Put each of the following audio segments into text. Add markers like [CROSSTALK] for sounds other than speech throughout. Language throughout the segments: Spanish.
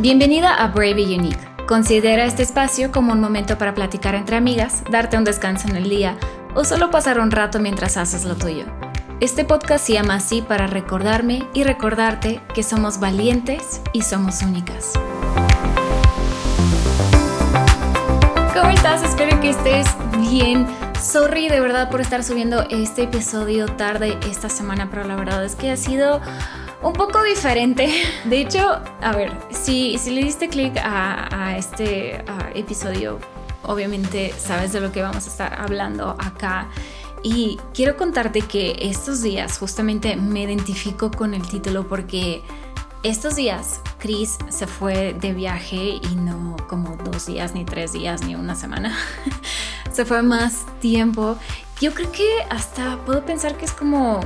Bienvenida a Brave y Unique. Considera este espacio como un momento para platicar entre amigas, darte un descanso en el día o solo pasar un rato mientras haces lo tuyo. Este podcast se llama así para recordarme y recordarte que somos valientes y somos únicas. ¿Cómo estás? Espero que estés bien. Sorry de verdad por estar subiendo este episodio tarde esta semana, pero la verdad es que ha sido un poco diferente. De hecho, a ver, si, si le diste clic a, este episodio, obviamente sabes de lo que vamos a estar hablando acá. Y quiero contarte que estos días justamente me identifico con el título porque estos días Chris se fue de viaje y no como dos días, ni tres días, ni una semana. [LAUGHS] se fue más tiempo. Yo creo que hasta puedo pensar que es como...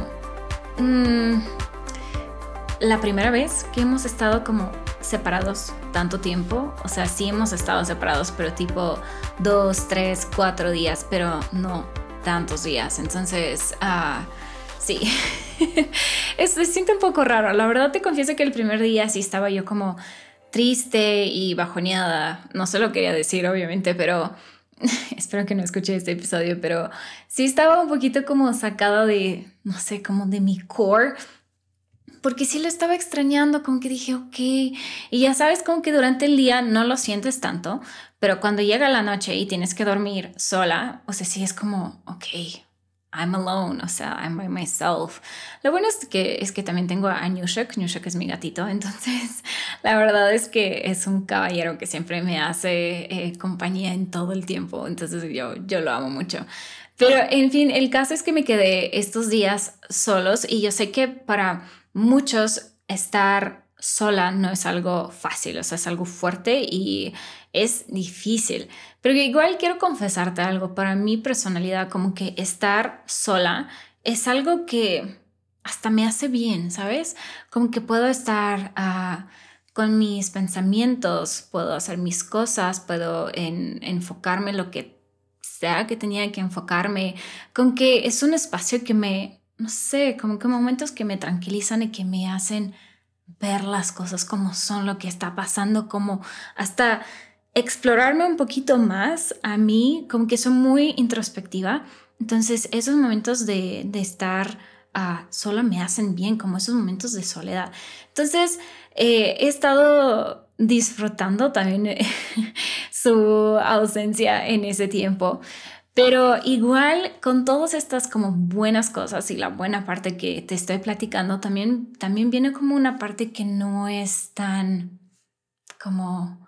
Mm, la primera vez que hemos estado como separados tanto tiempo, o sea, sí hemos estado separados, pero tipo dos, tres, cuatro días, pero no tantos días. Entonces, uh, sí, [LAUGHS] se siente un poco raro. La verdad te confieso que el primer día sí estaba yo como triste y bajoneada. No se lo quería decir, obviamente, pero [LAUGHS] espero que no escuche este episodio, pero sí estaba un poquito como sacada de, no sé, como de mi core porque sí lo estaba extrañando, como que dije, ok, y ya sabes como que durante el día no lo sientes tanto, pero cuando llega la noche y tienes que dormir sola, o sea, sí es como, ok, I'm alone, o sea, I'm by myself. Lo bueno es que, es que también tengo a Newshak, Newshak es mi gatito, [LAUGHS] entonces la verdad es que es un caballero que siempre me hace eh, compañía en todo el tiempo, entonces yo, yo lo amo mucho. Pero en fin, el caso es que me quedé estos días solos y yo sé que para muchos estar sola no es algo fácil, o sea, es algo fuerte y es difícil. Pero igual quiero confesarte algo, para mi personalidad, como que estar sola es algo que hasta me hace bien, ¿sabes? Como que puedo estar ah, con mis pensamientos, puedo hacer mis cosas, puedo enfocarme en lo que sea que tenía que enfocarme, con que es un espacio que me no sé, como que momentos que me tranquilizan y que me hacen ver las cosas como son, lo que está pasando, como hasta explorarme un poquito más a mí, como que soy muy introspectiva. Entonces, esos momentos de, estar uh, sola me hacen bien, como esos momentos de soledad. Entonces, eh, he estado disfrutando también [LAUGHS] su ausencia en ese tiempo. Pero igual con todas estas como buenas cosas y la buena parte que te estoy platicando, también, también viene como una parte que no es tan como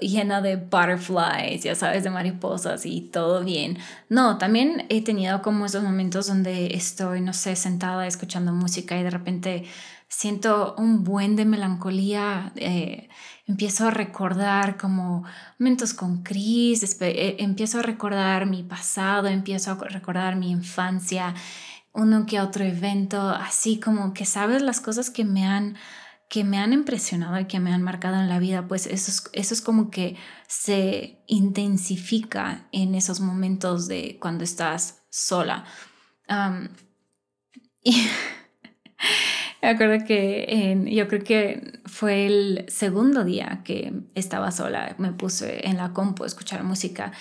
llena de butterflies, ya sabes, de mariposas y todo bien. No, también he tenido como esos momentos donde estoy, no sé, sentada escuchando música y de repente siento un buen de melancolía. Eh, empiezo a recordar como momentos con Chris, eh, empiezo a recordar mi pasado, empiezo a recordar mi infancia, uno que otro evento, así como que sabes las cosas que me han que me han impresionado y que me han marcado en la vida, pues eso es, eso es como que se intensifica en esos momentos de cuando estás sola. [LAUGHS] y me acuerdo que yo creo que fue el segundo día que estaba sola, me puse en la compu a escuchar música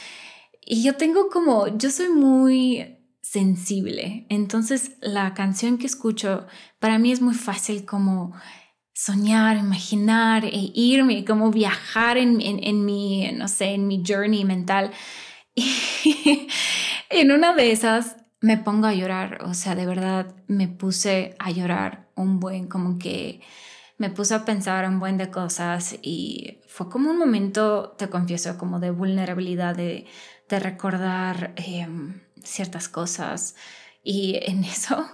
y yo tengo como, yo soy muy sensible, entonces la canción que escucho para mí es muy fácil como soñar, imaginar e irme, como viajar en, en, mi, no sé, en mi journey mental. [LAUGHS] Y en una de esas me pongo a llorar, o sea, de verdad me puse a llorar un buen, como que me puse a pensar un buen de cosas y fue como un momento, te confieso, como de vulnerabilidad, de, de recordar em, ciertas cosas. Y en [LAUGHS] eso,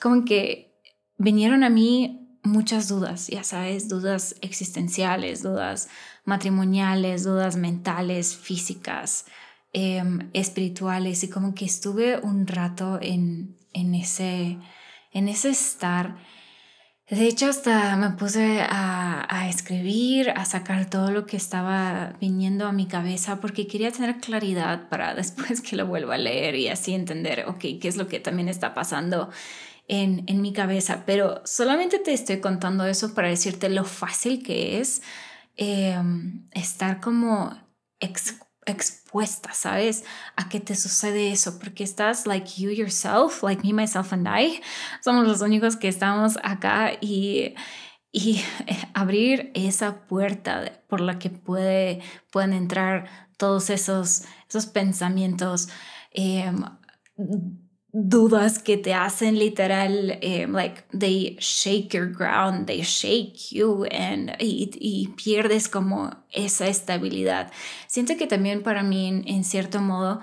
como que vinieron a mí muchas dudas, ya sabes, dudas existenciales, dudas matrimoniales, dudas mentales, físicas, Em, espirituales y como que estuve un rato en, en, ese, en ese estar. De hecho, hasta me puse a, a, escribir, a sacar todo lo que estaba viniendo a mi cabeza porque quería tener claridad para [LAUGHS] después que lo vuelva a leer y así entender, ok, qué es lo que también está pasando en, en mi cabeza. Pero solamente te estoy contando eso para decirte lo fácil que es em, estar como expuesta, ¿sabes? A que te sucede eso, porque estás like you yourself, like me, myself and I. Somos los únicos que estamos acá y, y [LAUGHS] abrir esa puerta por la que puede, pueden entrar todos esos, esos pensamientos. Eh, dudas que te hacen literal, eh, like they shake your ground, they shake you and, y, pierdes como esa estabilidad. Siento que también para mí en, cierto modo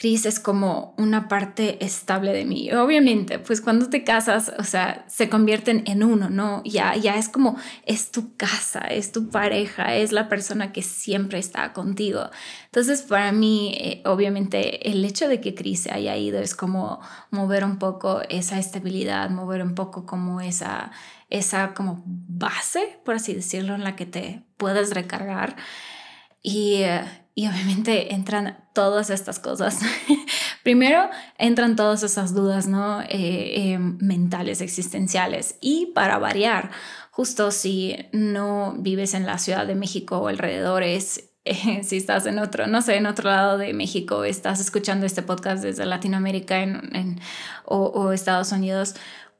Cris es como una parte estable de mí. Obviamente, pues cuando te casas, o sea, se convierten en uno, ¿no? Ya, ya es como, es tu casa, es tu pareja, es la persona que siempre está contigo. Entonces, para mí, eh, obviamente, el hecho de que Cris se haya ido es como mover un poco esa estabilidad, mover un poco como esa, esa como base, por así decirlo, en la que te puedes recargar. Y, eh, y obviamente entran todas estas cosas. [LAUGHS] Primero entran todas esas dudas ¿no? Eh, em, mentales, existenciales. Y para variar, justo si no vives en la Ciudad de México o alrededores, eh, [LAUGHS] si estás en otro, no sé, en otro lado de México, estás escuchando este podcast desde Latinoamérica en, o, Estados Unidos,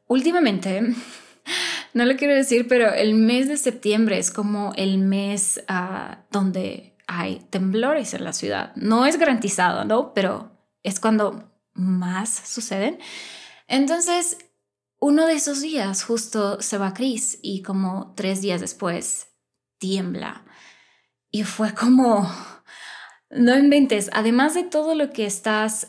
últimamente, [LAUGHS] no lo quiero decir, pero el mes de septiembre es como el mes ah, donde hay temblores en la ciudad. No es garantizado, ¿no? Pero es cuando más suceden. Entonces, uno de esos días justo se va Chris y como tres días después tiembla. Y fue como, [LAUGHS] no inventes, además de todo lo que estás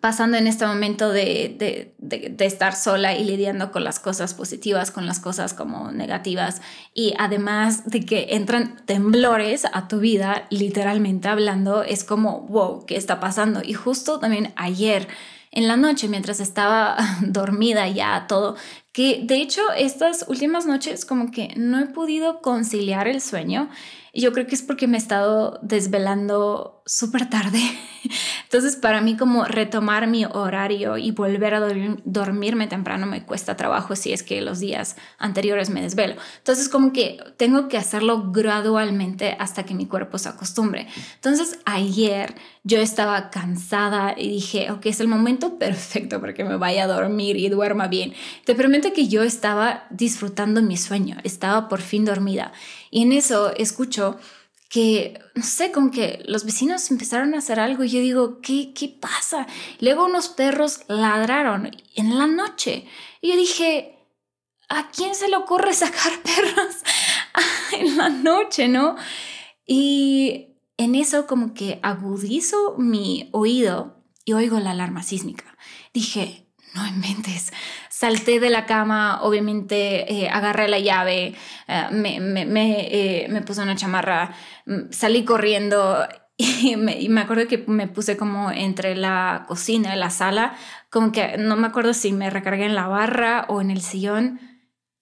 pasando en este momento de, estar sola y lidiando con las cosas positivas, con las cosas como negativas y además de que entran temblores a tu vida, literalmente hablando, es como, wow, ¿qué está pasando? Y justo también ayer en la noche, mientras estaba [LAUGHS] dormida ya todo, que de hecho estas últimas noches como que no he podido conciliar el sueño y yo creo que es porque me he estado desvelando súper tarde. [LAUGHS] Entonces, para mí como retomar mi horario y volver a dormirme temprano me cuesta trabajo si es que los días anteriores me desvelo. Entonces, como que tengo que hacerlo gradualmente hasta que mi cuerpo se acostumbre. Entonces, ayer yo estaba cansada y dije, ok, es el momento perfecto para que me vaya a dormir y duerma bien. Te prometo que yo estaba disfrutando mi sueño, estaba por fin dormida. Y en eso escucho que, no sé, como que los vecinos empezaron a hacer algo y yo digo, ¿qué, qué pasa? Luego unos perros ladraron en la noche. Y yo dije, ¿a quién se le ocurre [LAUGHS] sacar perros [LAUGHS] en la noche, no? Y en eso como que agudizo mi oído y oigo la alarma sísmica. Dije, no inventes. Salté de la cama, obviamente eh, agarré la llave, eh, me, me, me, eh, me, puse una chamarra, mm, salí corriendo [LAUGHS] y me, y me, acuerdo que me puse como entre la cocina y la sala, como que no me acuerdo si me recargué en la barra o en el sillón.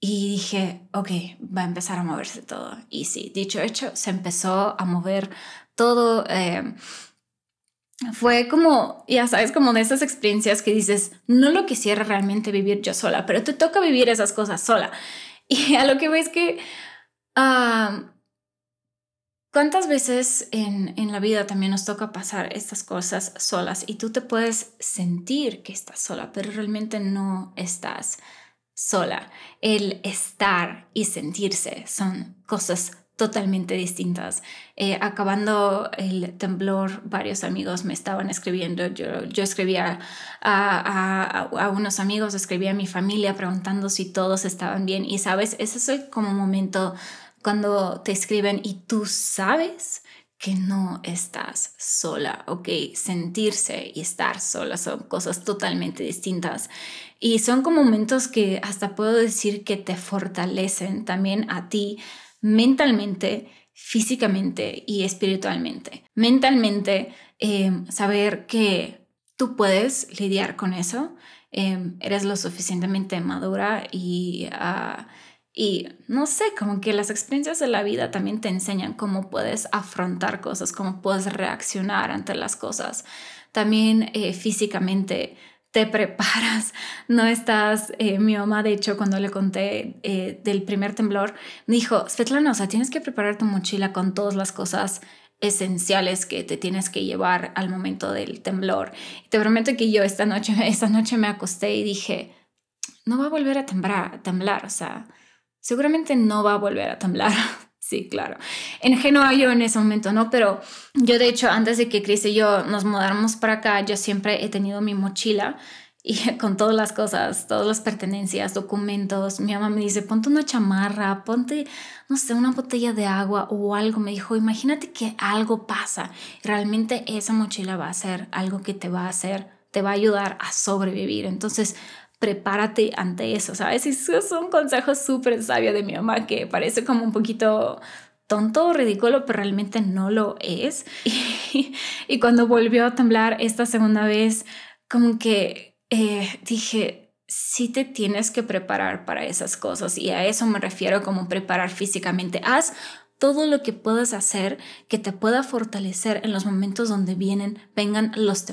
Y dije, ok, va a empezar a moverse todo. Y sí, dicho hecho, se empezó a mover todo fue como, ya sabes, como de esas experiencias que dices, no lo quisiera realmente vivir yo sola, pero te toca vivir esas cosas sola. [LAUGHS] Y a lo que ves que, ah, ¿cuántas veces en, en la vida también nos toca pasar estas cosas solas y tú te puedes sentir que estás sola, pero realmente no estás sola? El estar y sentirse son cosas totalmente distintas. Eh, acabando el temblor, varios amigos me estaban escribiendo, yo, yo escribía a, a, unos amigos, escribía a mi familia preguntando si todos estaban bien y sabes, ese es como momento cuando te escriben y tú sabes que no estás sola, ¿ok? Sentirse y estar sola son cosas totalmente distintas. Y son como momentos que hasta puedo decir que te fortalecen también a ti mentalmente, físicamente y espiritualmente. Mentalmente, eh, saber que tú puedes lidiar con eso, eh, eres lo suficientemente madura y, ah, y no sé, como que las experiencias de la vida también te enseñan cómo puedes afrontar cosas, cómo puedes reaccionar ante las cosas. También eh, físicamente te preparas, no estás, eh, mi mamá de hecho cuando le conté eh, del primer temblor, me dijo, Svetlana, o sea, tienes que preparar tu mochila con todas las cosas esenciales que te tienes que llevar al momento del temblor. Te prometo que yo esta noche, [LAUGHS] esta noche me acosté y dije, no va a volver a temblar, a temblar, o sea, seguramente no va a volver a temblar. [LAUGHS] Sí, claro. En Genoa yo en ese momento no, pero yo de hecho antes de que Chris y yo nos mudáramos para acá, yo siempre he tenido mi mochila y [LAUGHS] con todas las cosas, todas las pertenencias, documentos. Mi mamá me dice, ponte una chamarra, ponte, no sé, una botella de agua o algo. Me dijo, imagínate que algo pasa. Realmente esa mochila va a ser algo que te va a hacer, te va a ayudar a sobrevivir. Entonces, prepárate ante eso, ¿sabes? Y eso es un consejo súper sabio de mi mamá que parece como un poquito tonto o ridículo, pero realmente no lo es. [LAUGHS] Y, cuando volvió a temblar esta segunda vez, como que eh, dije, sí te tienes que preparar para esas cosas y a eso me refiero como preparar físicamente. Haz todo lo que puedas hacer que te pueda fortalecer en los momentos donde vienen, vengan los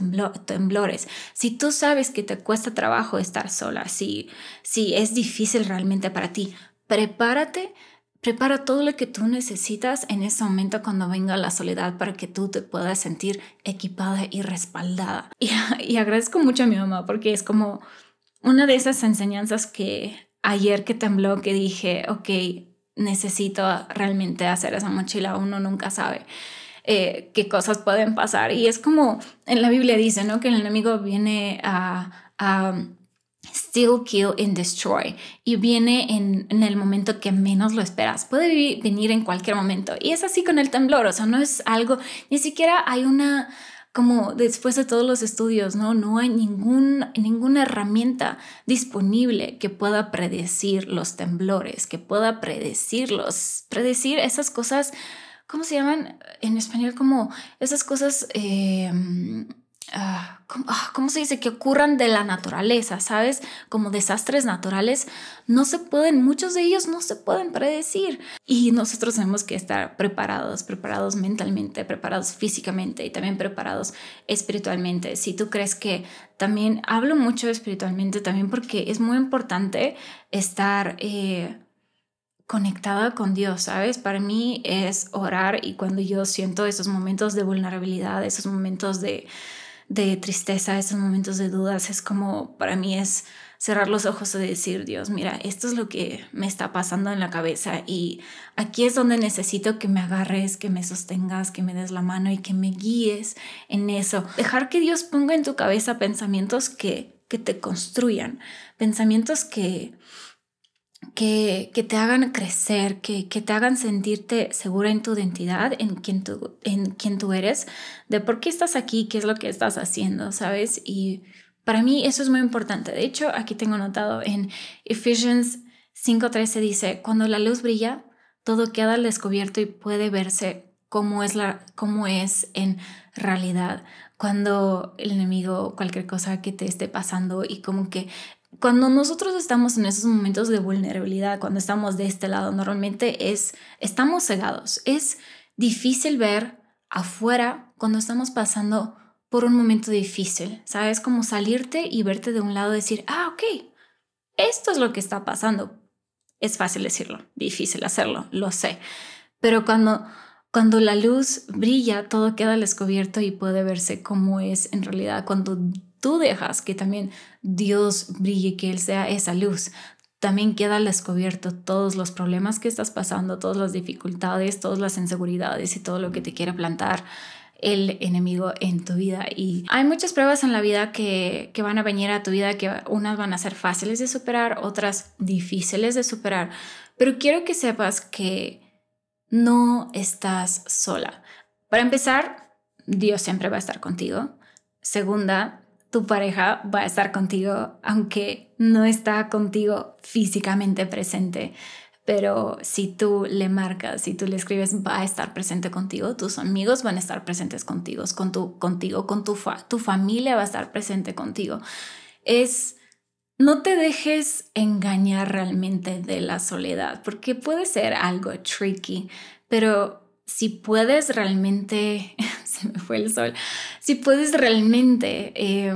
temblores. Si tú sabes que te cuesta trabajo estar sola, si, si es difícil realmente para ti, prepárate, prepara todo lo que tú necesitas en ese momento cuando venga la soledad para que tú te puedas sentir equipada y respaldada. Y, [LAUGHS] y agradezco mucho a mi mamá porque es como una de esas enseñanzas que ayer que tembló que dije, ok, necesito realmente hacer esa mochila, uno nunca sabe. Eh, qué cosas pueden pasar. Y es como en la Biblia dice, ¿no? Que el enemigo viene a, a kill and destroy. Y viene en, en, el momento que menos lo esperas. Puede venir en cualquier momento. Y es así con el temblor. O sea, no es algo, ni siquiera hay una como después de todos los estudios, ¿no? No hay ningún, ninguna herramienta disponible que pueda predecir los temblores, que pueda predecirlos, predecir esas cosas, ¿cómo se llaman en español? Como esas cosas... Eh, Ah, ah, ¿cómo, se dice? Que ocurran de la naturaleza, ¿sabes? Como desastres naturales, no se pueden, muchos de ellos no se pueden predecir. Y nosotros tenemos que estar preparados, preparados mentalmente, preparados físicamente y también preparados espiritualmente. Si tú crees que también, hablo mucho espiritualmente también porque es muy importante estar... Eh, conectada con Dios, ¿sabes? Para mí es orar y cuando yo siento esos momentos de vulnerabilidad, esos momentos de, de tristeza, esos momentos de dudas, es como para mí es cerrar los ojos y decir, Dios, mira, esto es lo que me está pasando en la cabeza y aquí es donde necesito que me agarres, que me sostengas, que me des la mano y que me guíes en eso. Dejar que Dios ponga en tu cabeza pensamientos que, que te construyan, pensamientos que, que, te hagan crecer, que, que, te hagan sentirte segura en tu identidad, en quién, tú, en quién tú eres, de por qué estás aquí, qué es lo que estás haciendo, ¿sabes? Y para mí eso es muy importante. De hecho, aquí tengo notado en Ephesians 5.13 dice, cuando la luz brilla, todo queda al descubierto y puede verse cómo es, la, cómo es en realidad cuando el enemigo, cualquier cosa que te esté pasando y como que cuando nosotros estamos en esos momentos de vulnerabilidad, cuando estamos de este lado, normalmente es, estamos cegados. Es difícil ver afuera cuando estamos pasando por un momento difícil, ¿sabes? Como salirte y verte de un lado y decir, ah, ok, esto es lo que está pasando. Es fácil decirlo, difícil hacerlo, lo sé. Pero cuando, cuando la luz brilla, todo queda al descubierto y puede verse como es en realidad. Cuando tú dejas que también Dios brille, que Él sea esa luz, también queda al descubierto todos los problemas que estás pasando, todas las dificultades, todas las inseguridades y todo lo que te quiere plantar el enemigo en tu vida. Y hay muchas pruebas en la vida que, que van a venir a tu vida, que unas van a ser fáciles de superar, otras difíciles de superar. Pero quiero que sepas que no estás sola. Para empezar, Dios siempre va a estar contigo. Segunda, tu pareja va a estar contigo, aunque no está contigo físicamente presente. Pero si tú le marcas, si tú le escribes, va a estar presente contigo, tus amigos van a estar presentes contigo, con tu, contigo, con tu, tu familia va a estar presente contigo. Es, no te dejes engañar realmente de la soledad, porque puede ser algo tricky, pero si puedes realmente, [LAUGHS] se me fue el sol, si puedes realmente eh,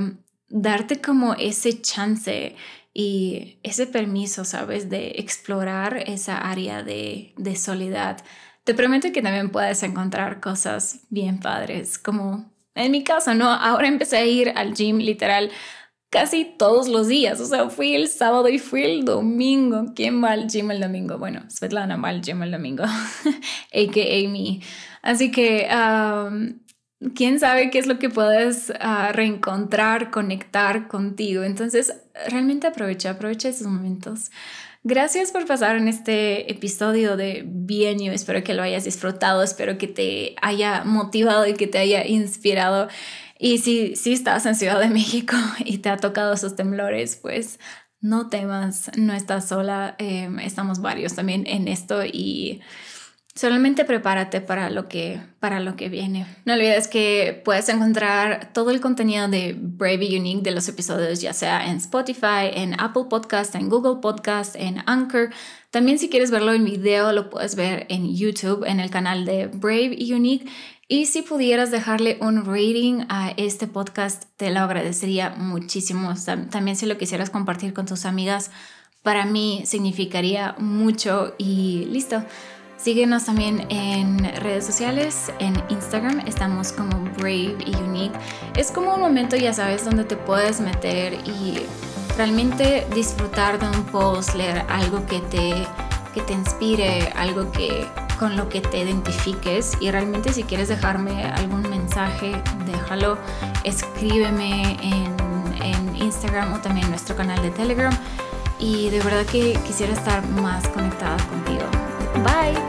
darte como ese chance y ese permiso, ¿sabes? De explorar esa área de, de soledad. Te prometo que también puedes encontrar cosas bien padres, como en mi caso, ¿no? Ahora empecé a ir al gym literal casi todos los días. O sea, fui el sábado y fui el domingo. ¿Quién va al el domingo? Bueno, Svetlana va al gym el domingo, [LAUGHS] a.k.a. me. Así que, quién sabe qué es lo que puedes ah, reencontrar, conectar contigo. Entonces, realmente aprovecha, aprovecha esos momentos. Gracias por pasar en este episodio de Bien Yo. Espero que lo hayas disfrutado, espero que te haya motivado y que te haya inspirado. Y si, si estás en Ciudad de México [LAUGHS] y te ha tocado esos temblores, pues no temas, no estás sola. Em, estamos varios también en esto y Solamente prepárate para lo que para lo que viene. No olvides que puedes encontrar todo el contenido de Brave y Unique de los episodios ya sea en Spotify, en Apple Podcast, en Google Podcast, en Anchor. También si quieres verlo en video lo puedes ver en YouTube en el canal de Brave y Unique. Y si pudieras dejarle un rating a este podcast, te lo agradecería muchísimo. También si lo quisieras compartir con tus amigas, para mí significaría mucho y listo. Síguenos también en redes sociales, en Instagram estamos como Brave y Unique. Es como un momento, ya sabes, donde te puedes meter y realmente disfrutar de un post, leer algo que te, que te inspire, algo que con lo que te identifiques y realmente si quieres dejarme algún mensaje, déjalo, escríbeme en, en Instagram o también en nuestro canal de Telegram y de verdad que quisiera estar más conectada contigo. Bye.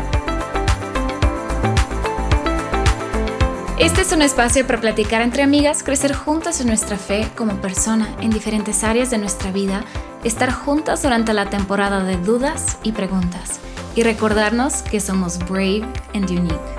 Este es un espacio para platicar entre amigas, crecer juntas en nuestra fe como persona en diferentes áreas de nuestra vida, estar juntas durante la temporada de dudas y preguntas y recordarnos que somos brave and unique.